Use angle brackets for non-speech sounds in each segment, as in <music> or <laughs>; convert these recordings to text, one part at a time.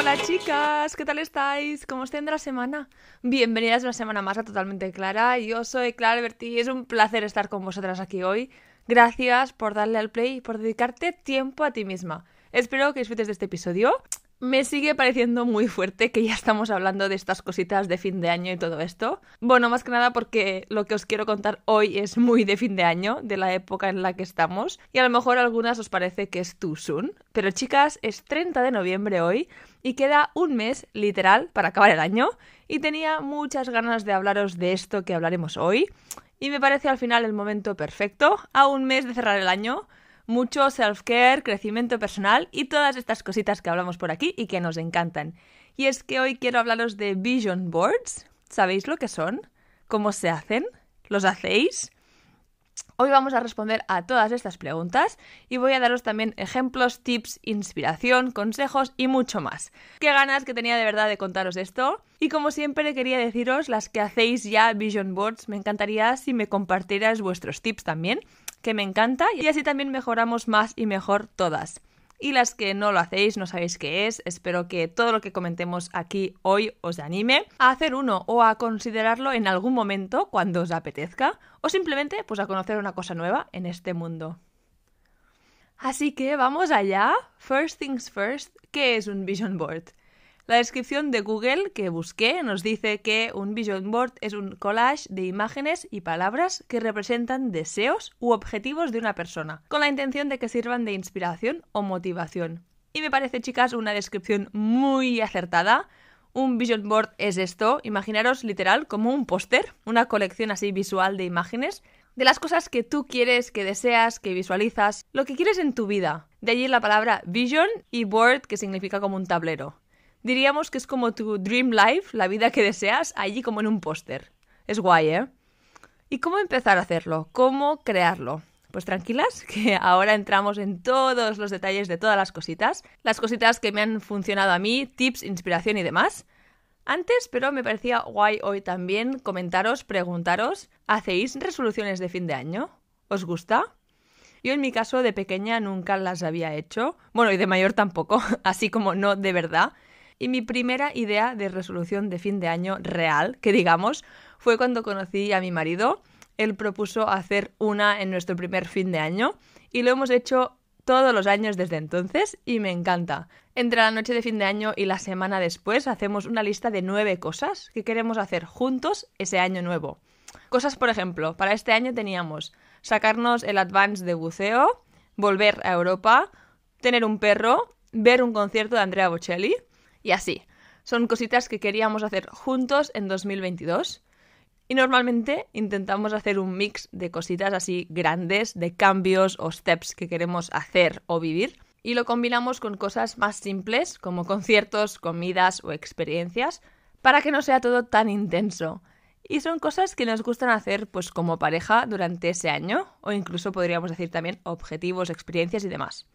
Hola chicas, ¿qué tal estáis? ¿Cómo estén de la semana? Bienvenidas una semana más a Totalmente Clara. Yo soy Clara Berti y es un placer estar con vosotras aquí hoy. Gracias por darle al play y por dedicarte tiempo a ti misma. Espero que disfrutes de este episodio. Me sigue pareciendo muy fuerte que ya estamos hablando de estas cositas de fin de año y todo esto. Bueno, más que nada porque lo que os quiero contar hoy es muy de fin de año, de la época en la que estamos, y a lo mejor algunas os parece que es too soon. Pero chicas, es 30 de noviembre hoy y queda un mes literal para acabar el año, y tenía muchas ganas de hablaros de esto que hablaremos hoy. Y me parece al final el momento perfecto, a un mes de cerrar el año, mucho self-care, crecimiento personal y todas estas cositas que hablamos por aquí y que nos encantan. Y es que hoy quiero hablaros de vision boards. ¿Sabéis lo que son? ¿Cómo se hacen? ¿Los hacéis? Hoy vamos a responder a todas estas preguntas y voy a daros también ejemplos, tips, inspiración, consejos y mucho más. Qué ganas que tenía de verdad de contaros esto. Y como siempre quería deciros las que hacéis ya Vision Boards, me encantaría si me compartieras vuestros tips también que me encanta y así también mejoramos más y mejor todas. Y las que no lo hacéis, no sabéis qué es, espero que todo lo que comentemos aquí hoy os anime a hacer uno o a considerarlo en algún momento cuando os apetezca o simplemente pues a conocer una cosa nueva en este mundo. Así que vamos allá. First things first, ¿qué es un vision board? La descripción de Google que busqué nos dice que un vision board es un collage de imágenes y palabras que representan deseos u objetivos de una persona, con la intención de que sirvan de inspiración o motivación. Y me parece, chicas, una descripción muy acertada. Un vision board es esto, imaginaros literal como un póster, una colección así visual de imágenes de las cosas que tú quieres, que deseas, que visualizas, lo que quieres en tu vida. De allí la palabra vision y board que significa como un tablero. Diríamos que es como tu dream life, la vida que deseas, allí como en un póster. Es guay, ¿eh? ¿Y cómo empezar a hacerlo? ¿Cómo crearlo? Pues tranquilas, <laughs> que ahora entramos en todos los detalles de todas las cositas, las cositas que me han funcionado a mí, tips, inspiración y demás. Antes, pero me parecía guay hoy también comentaros, preguntaros, ¿hacéis resoluciones de fin de año? ¿Os gusta? Yo en mi caso de pequeña nunca las había hecho, bueno, y de mayor tampoco, <laughs> así como no de verdad. Y mi primera idea de resolución de fin de año real, que digamos, fue cuando conocí a mi marido. Él propuso hacer una en nuestro primer fin de año y lo hemos hecho todos los años desde entonces y me encanta. Entre la noche de fin de año y la semana después hacemos una lista de nueve cosas que queremos hacer juntos ese año nuevo. Cosas, por ejemplo, para este año teníamos sacarnos el advance de buceo, volver a Europa, tener un perro, ver un concierto de Andrea Bocelli, y así. Son cositas que queríamos hacer juntos en 2022. Y normalmente intentamos hacer un mix de cositas así grandes, de cambios o steps que queremos hacer o vivir. Y lo combinamos con cosas más simples, como conciertos, comidas o experiencias, para que no sea todo tan intenso. Y son cosas que nos gustan hacer pues como pareja durante ese año, o incluso podríamos decir también objetivos, experiencias y demás.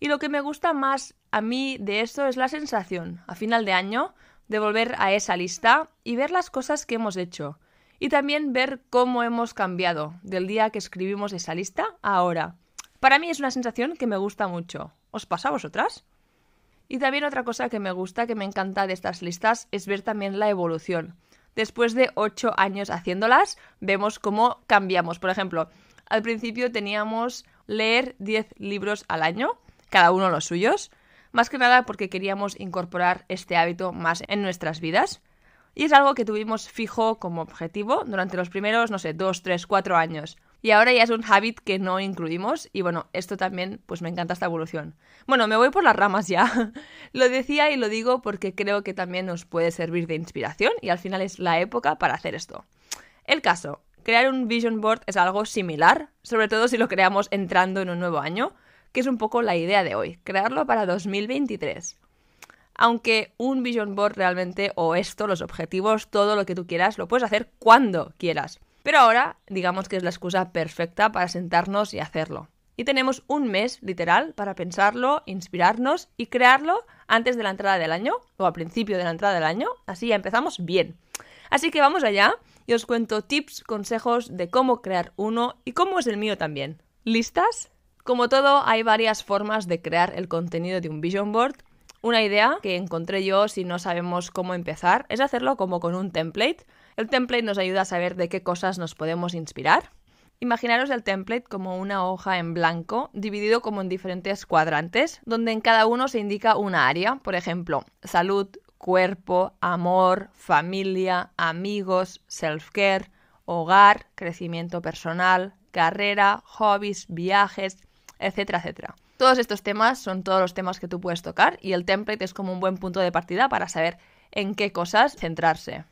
Y lo que me gusta más a mí de eso es la sensación, a final de año, de volver a esa lista y ver las cosas que hemos hecho. Y también ver cómo hemos cambiado del día que escribimos esa lista a ahora. Para mí es una sensación que me gusta mucho. ¿Os pasa a vosotras? Y también otra cosa que me gusta, que me encanta de estas listas, es ver también la evolución. Después de ocho años haciéndolas, vemos cómo cambiamos. Por ejemplo, al principio teníamos leer 10 libros al año cada uno los suyos, más que nada porque queríamos incorporar este hábito más en nuestras vidas. Y es algo que tuvimos fijo como objetivo durante los primeros, no sé, dos, tres, cuatro años. Y ahora ya es un habit que no incluimos y bueno, esto también pues me encanta esta evolución. Bueno, me voy por las ramas ya. <laughs> lo decía y lo digo porque creo que también nos puede servir de inspiración y al final es la época para hacer esto. El caso, crear un vision board es algo similar, sobre todo si lo creamos entrando en un nuevo año, que es un poco la idea de hoy, crearlo para 2023. Aunque un vision board realmente, o esto, los objetivos, todo lo que tú quieras, lo puedes hacer cuando quieras. Pero ahora, digamos que es la excusa perfecta para sentarnos y hacerlo. Y tenemos un mes, literal, para pensarlo, inspirarnos y crearlo antes de la entrada del año, o al principio de la entrada del año, así ya empezamos bien. Así que vamos allá y os cuento tips, consejos de cómo crear uno y cómo es el mío también. ¿Listas? Como todo, hay varias formas de crear el contenido de un vision board. Una idea que encontré yo si no sabemos cómo empezar es hacerlo como con un template. El template nos ayuda a saber de qué cosas nos podemos inspirar. Imaginaros el template como una hoja en blanco, dividido como en diferentes cuadrantes, donde en cada uno se indica una área, por ejemplo, salud, cuerpo, amor, familia, amigos, self-care, hogar, crecimiento personal, carrera, hobbies, viajes, etcétera, etcétera. Todos estos temas son todos los temas que tú puedes tocar y el template es como un buen punto de partida para saber en qué cosas centrarse.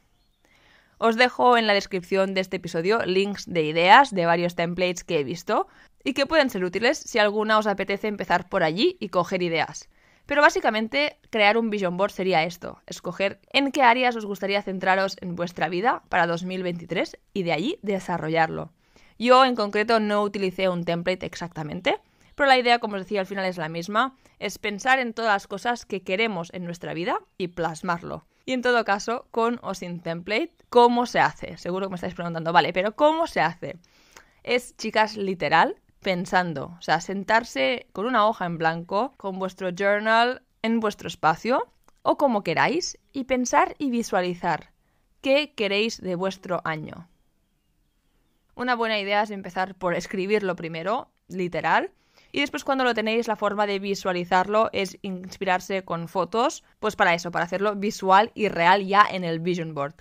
Os dejo en la descripción de este episodio links de ideas de varios templates que he visto y que pueden ser útiles si alguna os apetece empezar por allí y coger ideas. Pero básicamente crear un vision board sería esto, escoger en qué áreas os gustaría centraros en vuestra vida para 2023 y de allí desarrollarlo. Yo en concreto no utilicé un template exactamente, pero la idea, como os decía, al final es la misma, es pensar en todas las cosas que queremos en nuestra vida y plasmarlo. Y en todo caso, con o sin template, ¿cómo se hace? Seguro que me estáis preguntando, vale, pero ¿cómo se hace? Es, chicas, literal, pensando, o sea, sentarse con una hoja en blanco, con vuestro journal en vuestro espacio, o como queráis, y pensar y visualizar qué queréis de vuestro año. Una buena idea es empezar por escribirlo primero, literal, y después cuando lo tenéis, la forma de visualizarlo es inspirarse con fotos, pues para eso, para hacerlo visual y real ya en el vision board.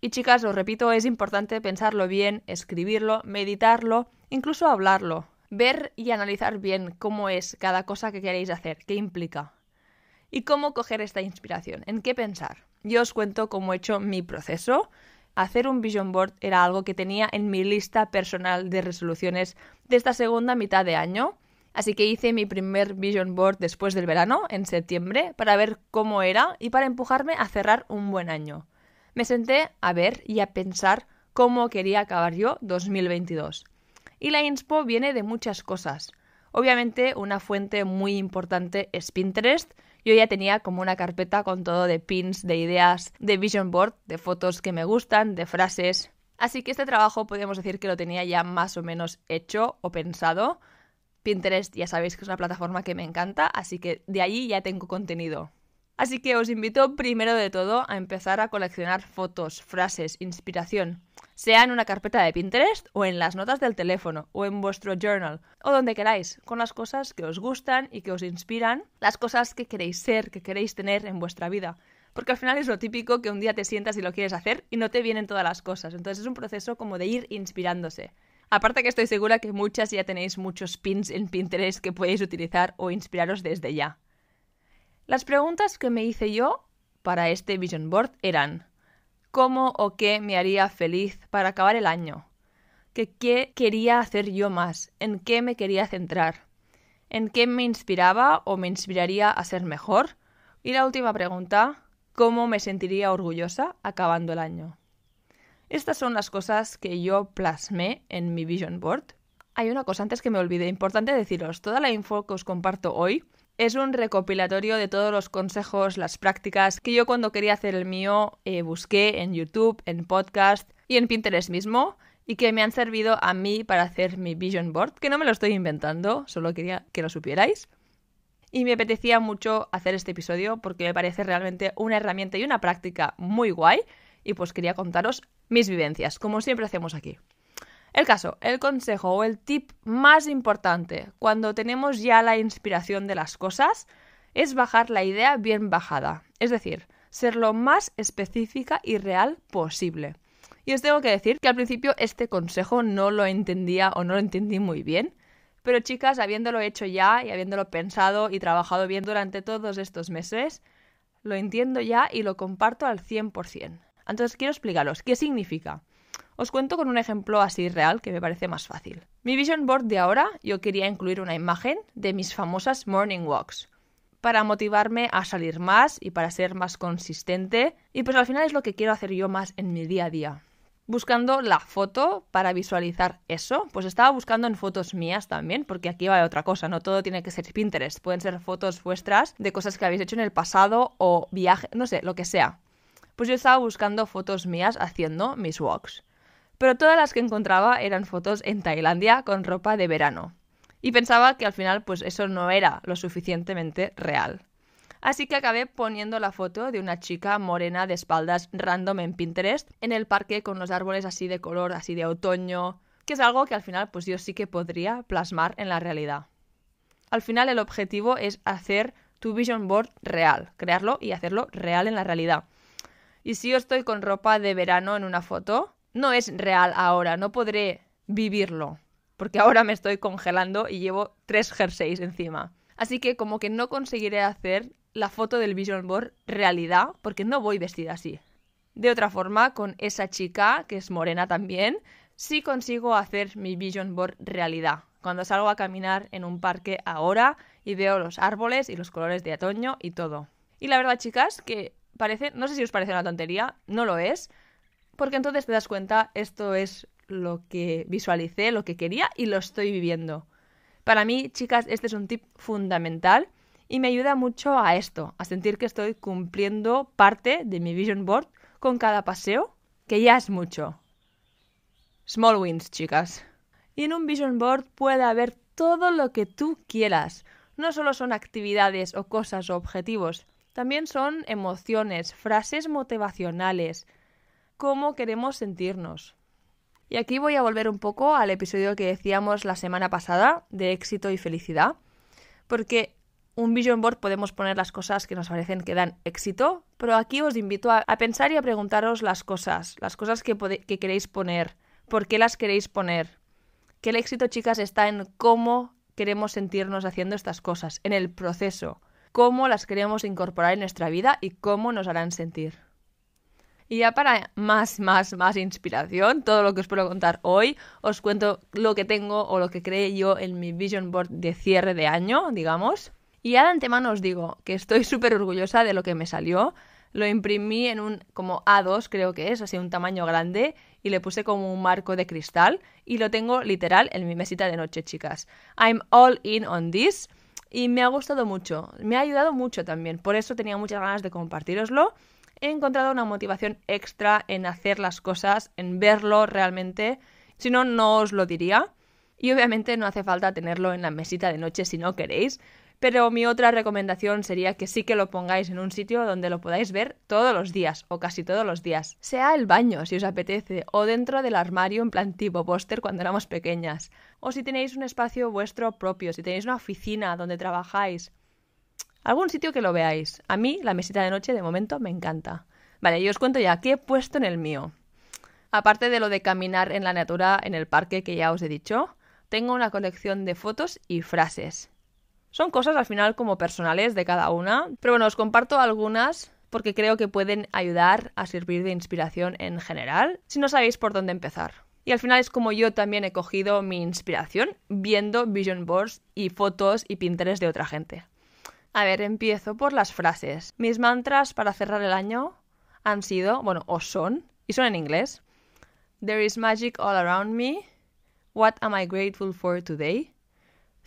Y chicas, os repito, es importante pensarlo bien, escribirlo, meditarlo, incluso hablarlo, ver y analizar bien cómo es cada cosa que queréis hacer, qué implica. Y cómo coger esta inspiración, en qué pensar. Yo os cuento cómo he hecho mi proceso. Hacer un vision board era algo que tenía en mi lista personal de resoluciones de esta segunda mitad de año Así que hice mi primer vision board después del verano, en septiembre, para ver cómo era y para empujarme a cerrar un buen año. Me senté a ver y a pensar cómo quería acabar yo 2022. Y la inspo viene de muchas cosas. Obviamente una fuente muy importante es Pinterest. Yo ya tenía como una carpeta con todo de pins, de ideas, de vision board, de fotos que me gustan, de frases. Así que este trabajo podemos decir que lo tenía ya más o menos hecho o pensado. Pinterest ya sabéis que es una plataforma que me encanta, así que de allí ya tengo contenido. Así que os invito primero de todo a empezar a coleccionar fotos, frases, inspiración, sea en una carpeta de Pinterest o en las notas del teléfono o en vuestro journal o donde queráis, con las cosas que os gustan y que os inspiran, las cosas que queréis ser, que queréis tener en vuestra vida. Porque al final es lo típico que un día te sientas y lo quieres hacer y no te vienen todas las cosas. Entonces es un proceso como de ir inspirándose. Aparte que estoy segura que muchas ya tenéis muchos pins en Pinterest que podéis utilizar o inspiraros desde ya. Las preguntas que me hice yo para este vision board eran ¿cómo o qué me haría feliz para acabar el año? ¿Qué, quería hacer yo más? ¿En qué me quería centrar? ¿En qué me inspiraba o me inspiraría a ser mejor? Y la última pregunta, ¿cómo me sentiría orgullosa acabando el año? Estas son las cosas que yo plasmé en mi vision board. Hay una cosa antes que me olvidé, importante deciros, toda la info que os comparto hoy es un recopilatorio de todos los consejos, las prácticas que yo cuando quería hacer el mío eh, busqué en YouTube, en podcast y en Pinterest mismo y que me han servido a mí para hacer mi vision board, que no me lo estoy inventando, solo quería que lo supierais. Y me apetecía mucho hacer este episodio porque me parece realmente una herramienta y una práctica muy guay y pues quería contaros mis vivencias, como siempre hacemos aquí. El caso, el consejo o el tip más importante cuando tenemos ya la inspiración de las cosas es bajar la idea bien bajada, es decir, ser lo más específica y real posible. Y os tengo que decir que al principio este consejo no lo entendía o no lo entendí muy bien, pero chicas, habiéndolo hecho ya y habiéndolo pensado y trabajado bien durante todos estos meses, lo entiendo ya y lo comparto al 100%. Entonces quiero explicaros qué significa. Os cuento con un ejemplo así real que me parece más fácil. Mi vision board de ahora yo quería incluir una imagen de mis famosas morning walks para motivarme a salir más y para ser más consistente y pues al final es lo que quiero hacer yo más en mi día a día. Buscando la foto para visualizar eso, pues estaba buscando en fotos mías también, porque aquí va otra cosa, no todo tiene que ser Pinterest, pueden ser fotos vuestras de cosas que habéis hecho en el pasado o viaje, no sé, lo que sea pues yo estaba buscando fotos mías haciendo mis walks. Pero todas las que encontraba eran fotos en Tailandia con ropa de verano. Y pensaba que al final pues eso no era lo suficientemente real. Así que acabé poniendo la foto de una chica morena de espaldas random en Pinterest en el parque con los árboles así de color, así de otoño, que es algo que al final pues yo sí que podría plasmar en la realidad. Al final el objetivo es hacer tu vision board real, crearlo y hacerlo real en la realidad. Y si yo estoy con ropa de verano en una foto, no es real ahora, no podré vivirlo, porque ahora me estoy congelando y llevo tres jerseys encima. Así que como que no conseguiré hacer la foto del vision board realidad porque no voy vestida así. De otra forma, con esa chica, que es morena también, sí consigo hacer mi vision board realidad. Cuando salgo a caminar en un parque ahora y veo los árboles y los colores de otoño y todo. Y la verdad, chicas, que parece, no sé si os parece una tontería, no lo es, porque entonces te das cuenta, esto es lo que visualicé, lo que quería y lo estoy viviendo. Para mí, chicas, este es un tip fundamental y me ayuda mucho a esto, a sentir que estoy cumpliendo parte de mi vision board con cada paseo, que ya es mucho. Small wins, chicas. Y en un vision board puede haber todo lo que tú quieras. No solo son actividades o cosas o objetivos, también son emociones, frases motivacionales, cómo queremos sentirnos. Y aquí voy a volver un poco al episodio que decíamos la semana pasada de éxito y felicidad, porque un vision board podemos poner las cosas que nos parecen que dan éxito, pero aquí os invito a, pensar y a preguntaros las cosas, las cosas que, que queréis poner, por qué las queréis poner. Que el éxito, chicas, está en cómo queremos sentirnos haciendo estas cosas, en el proceso, cómo las queremos incorporar en nuestra vida y cómo nos harán sentir. Y ya para más, más, más inspiración, todo lo que os puedo contar hoy, os cuento lo que tengo o lo que creé yo en mi vision board de cierre de año, digamos. Y ya de antemano os digo que estoy <laughs> súper orgullosa de lo que me salió. Lo imprimí en un como A2, creo que es, así un tamaño grande, y le puse como un marco de cristal y lo tengo literal en mi mesita de noche, chicas. I'm all in on this y me ha gustado mucho, me ha ayudado mucho también, por eso tenía muchas ganas de compartiroslo. He encontrado una motivación extra en hacer las cosas, en verlo realmente, si no, no os lo diría. Y obviamente no hace falta tenerlo en la mesita de noche si no queréis, pero mi otra recomendación sería que sí que lo pongáis en un sitio donde lo podáis ver todos los días, o casi todos los días. Sea el baño, si os apetece, o dentro del armario en plan tipo póster cuando éramos pequeñas. O si tenéis un espacio vuestro propio, si tenéis una oficina donde trabajáis. Algún sitio que lo veáis. A mí, la mesita de noche, de momento, me encanta. Vale, y os cuento ya qué he puesto en el mío. Aparte de lo de caminar en la natura en el parque que ya os he dicho, tengo una colección de fotos y frases. Son cosas al final como personales de cada una, pero bueno, os comparto algunas porque creo que pueden ayudar a servir de inspiración en general si no sabéis por dónde empezar. Y al final es como yo también he cogido mi inspiración viendo vision boards y fotos y pinteres de otra gente. A ver, empiezo por las frases. Mis mantras para cerrar el año han sido, bueno, o son, y son en inglés. There is magic all around me. What am I grateful for today?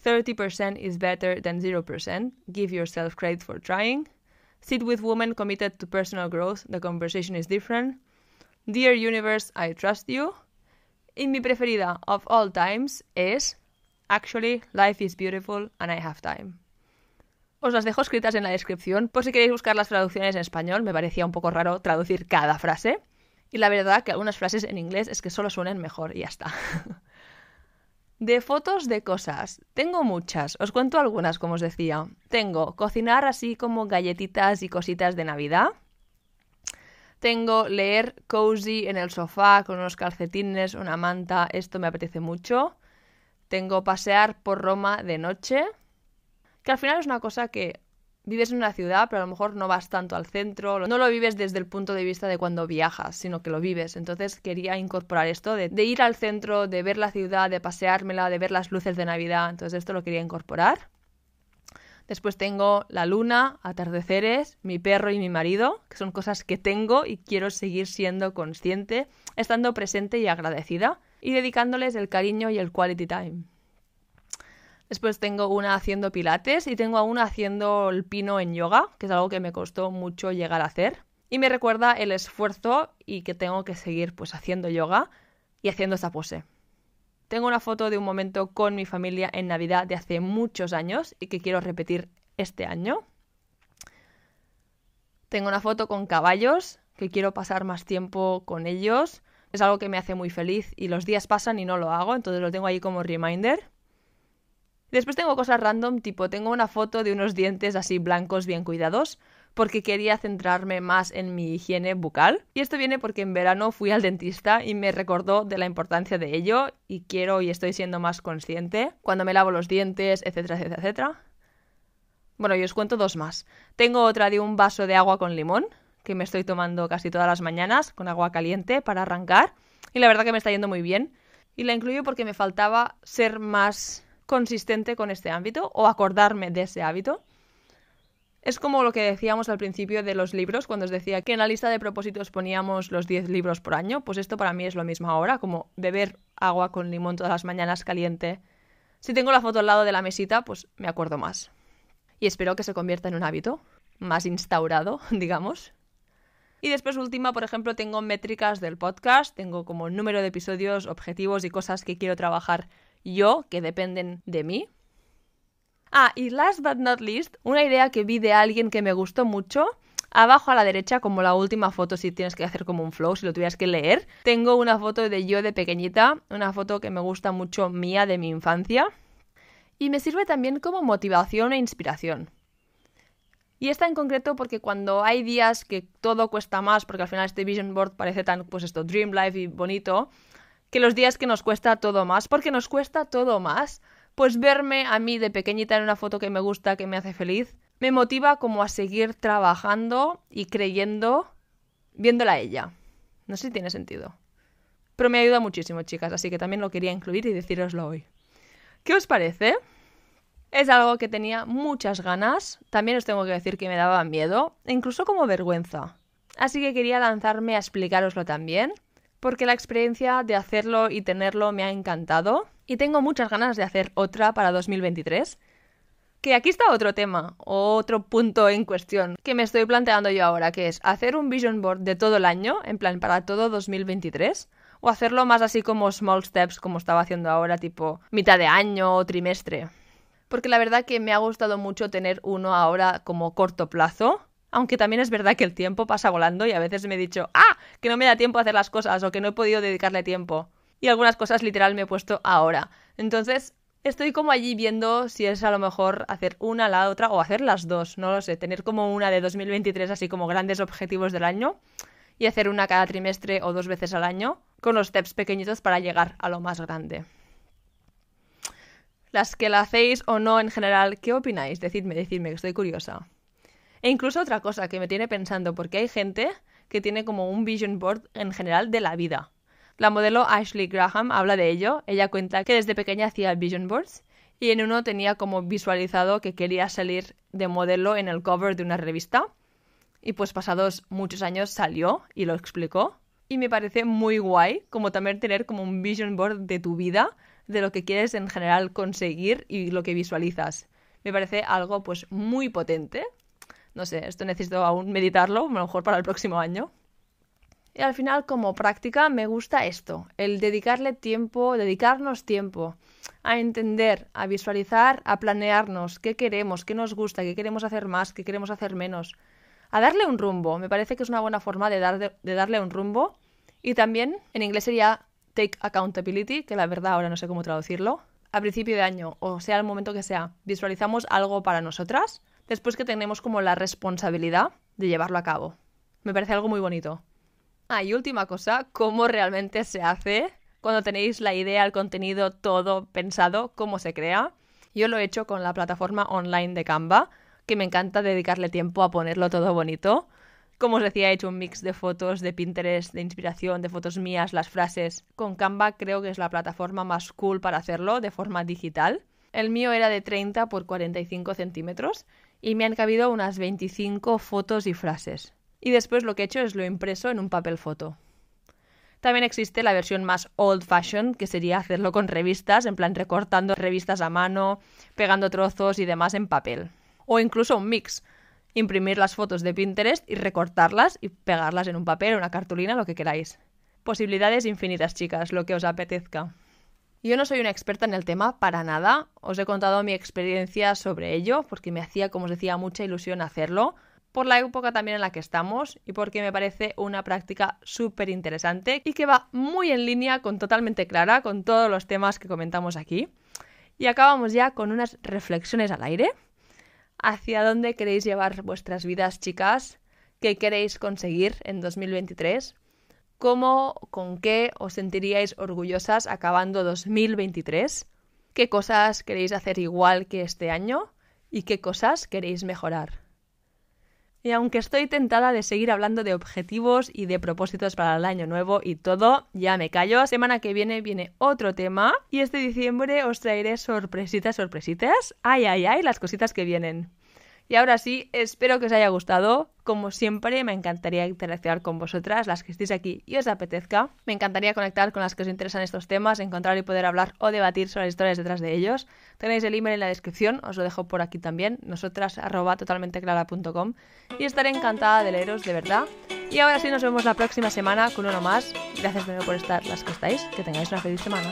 30% is better than 0%. Give yourself credit for trying. Sit with women committed to personal growth. The conversation is different. Dear Universe, I trust you. Y mi preferida of all times es Actually, life is beautiful and I have time. Os las dejo escritas en la descripción por si queréis buscar las traducciones en español. Me parecía un poco raro traducir cada frase. Y la verdad que algunas frases en inglés es que solo suenan mejor y ya está. <laughs> De fotos de cosas. Tengo muchas. Os cuento algunas, como os decía. Tengo cocinar así como galletitas y cositas de Navidad. Tengo leer cozy en el sofá con unos calcetines, una manta. Esto me apetece mucho. Tengo pasear por Roma de noche. Que al final es una cosa que vives en una ciudad, pero a lo mejor no vas tanto al centro, no lo vives desde el punto de vista de cuando viajas, sino que lo vives. Entonces quería incorporar esto de, ir al centro, de ver la ciudad, de paseármela, de ver las luces de Navidad. Entonces esto lo quería incorporar. Después tengo la luna, atardeceres, mi perro y mi marido, que son cosas que tengo y quiero seguir siendo consciente, estando presente y agradecida, y dedicándoles el cariño y el quality time. Después tengo una haciendo pilates y tengo una haciendo el pino en yoga, que es algo que me costó mucho llegar a hacer. Y me recuerda el esfuerzo y que tengo que seguir pues haciendo yoga y haciendo esta pose. Tengo una foto de un momento con mi familia en Navidad de hace muchos años y que quiero repetir este año. Tengo una foto con caballos, que quiero pasar más tiempo con ellos. Es algo que me hace muy feliz y los días pasan y no lo hago, entonces lo tengo ahí como reminder. Después tengo cosas random, tipo tengo una foto de unos dientes así blancos bien cuidados, porque quería centrarme más en mi higiene bucal. Y esto viene porque en verano fui al dentista y me recordó de la importancia de ello y quiero y estoy siendo más consciente cuando me lavo los dientes, etcétera, etcétera, etcétera. Bueno, yo os cuento dos más. Tengo otra de un vaso de agua con limón, que me estoy tomando casi todas las mañanas con agua caliente para arrancar. Y la verdad que me está yendo muy bien. Y la incluyo porque me faltaba ser más consistente con este ámbito o acordarme de ese hábito. Es como lo que decíamos al principio de los libros, cuando os decía que en la lista de propósitos poníamos los 10 libros por año, pues esto para mí es lo mismo ahora, como beber agua con limón todas las mañanas caliente. Si tengo la foto al lado de la mesita, pues me acuerdo más. Y espero que se convierta en un hábito más instaurado, <laughs> digamos. Y después última, por ejemplo, tengo métricas del podcast, tengo como número de episodios, objetivos y cosas que quiero trabajar yo, que dependen de mí. Ah, y last but not least, una idea que vi de alguien que me gustó mucho. Abajo a la derecha, como la última foto, si tienes que hacer como un flow, si lo tuvieras que leer, tengo una foto de yo de pequeñita, una foto que me gusta mucho mía de mi infancia. Y me sirve también como motivación e inspiración. Y esta en concreto porque cuando hay días que todo cuesta más, porque al final este vision board parece tan, pues esto, dream life y bonito, que los días que nos cuesta todo más, porque nos cuesta todo más, pues verme a mí de pequeñita en una foto que me gusta, que me hace feliz, me motiva como a seguir trabajando y creyendo viéndola a ella. No sé si tiene sentido. Pero me ayuda muchísimo, chicas, así que también lo quería incluir y deciroslo hoy. ¿Qué os parece? Es algo que tenía muchas ganas, también os tengo que decir que me daba miedo, e incluso como vergüenza. Así que quería lanzarme a explicaroslo también, porque la experiencia de hacerlo y tenerlo me ha encantado y tengo muchas ganas de hacer otra para 2023. Que aquí está otro tema, otro punto en cuestión que me estoy planteando yo ahora, que es hacer un vision board de todo el año, en plan para todo 2023, o hacerlo más así como small steps, como estaba haciendo ahora, tipo mitad de año o trimestre. Porque la verdad que me ha gustado mucho tener uno ahora como corto plazo, aunque también es verdad que el tiempo pasa volando y a veces me he dicho, ah, que no me da tiempo a hacer las cosas o que no he podido dedicarle tiempo y algunas cosas literal me he puesto ahora. Entonces, estoy como allí viendo si es a lo mejor hacer una la otra o hacer las dos, no lo sé, tener como una de 2023 así como grandes objetivos del año y hacer una cada trimestre o dos veces al año con los steps pequeñitos para llegar a lo más grande. Las que la hacéis o no en general, ¿qué opináis? Decidme, decidme, que estoy curiosa. E incluso otra cosa que me tiene pensando, porque hay gente que tiene como un vision board en general de la vida. La modelo Ashley Graham habla de ello. Ella cuenta que desde pequeña hacía vision boards y en uno tenía como visualizado que quería salir de modelo en el cover de una revista. Y pues pasados muchos años salió y lo explicó. Y me parece muy guay como también tener como un vision board de tu vida, de lo que quieres en general conseguir y lo que visualizas. Me parece algo pues muy potente. No sé, esto necesito aún meditarlo, a lo mejor para el próximo año. Y al final, como práctica, me gusta esto, el dedicarle tiempo, dedicarnos tiempo a entender, a visualizar, a planearnos qué queremos, qué nos gusta, qué queremos hacer más, qué queremos hacer menos. A darle un rumbo. Me parece que es una buena forma de, dar, de darle un rumbo. Y también, en inglés sería take accountability, que la verdad ahora no sé cómo traducirlo. A principio de año, o sea, el momento que sea, visualizamos algo para nosotras, después que tenemos como la responsabilidad de llevarlo a cabo. Me parece algo muy bonito. Ah, y última cosa, cómo realmente se hace cuando tenéis la idea, el contenido, todo pensado, cómo se crea. Yo lo he hecho con la plataforma online de Canva, que me encanta dedicarle tiempo a ponerlo todo bonito. Como os decía, he hecho un mix de fotos de Pinterest, de inspiración, de fotos mías, las frases. Con Canva creo que es la plataforma más cool para hacerlo de forma digital. El mío era de 30 por 45 centímetros y me han cabido unas 25 fotos y frases y después lo que he hecho es lo impreso en un papel foto. También existe la versión más old fashion, que sería hacerlo con revistas, en plan recortando revistas a mano, pegando trozos y demás en papel. O incluso un mix, imprimir las fotos de Pinterest y recortarlas y pegarlas en un papel, una cartulina, lo que queráis. Posibilidades infinitas, chicas, lo que os apetezca. Yo no soy una experta en el tema para nada. Os he contado mi experiencia sobre ello porque me hacía, como os decía, mucha ilusión hacerlo por la época también en la que estamos y porque me parece una práctica súper interesante y que va muy en línea con totalmente clara con todos los temas que comentamos aquí. Y acabamos ya con unas reflexiones al aire. ¿Hacia dónde queréis llevar vuestras vidas, chicas? ¿Qué queréis conseguir en 2023? ¿Cómo, con qué os sentiríais orgullosas acabando 2023? ¿Qué cosas queréis hacer igual que este año? ¿Y qué cosas queréis mejorar? Y aunque estoy tentada de seguir hablando de objetivos y de propósitos para el año nuevo y todo, ya me callo. Semana que viene viene otro tema y este diciembre os traeré sorpresitas, sorpresitas. Ay, ay, ay, las cositas que vienen. Y ahora sí, espero que os haya gustado. Como siempre, me encantaría interactuar con vosotras, las que estéis aquí y os apetezca. Me encantaría conectar con las que os interesan estos temas, encontrar y poder hablar o debatir sobre las historias detrás de ellos. Tenéis el email en la descripción, os lo dejo por aquí también, nosotras arroba totalmenteclara.com y estaré encantada de leeros de verdad. Y ahora sí, nos vemos la próxima semana con uno más. Gracias de nuevo por estar las que estáis. Que tengáis una feliz semana.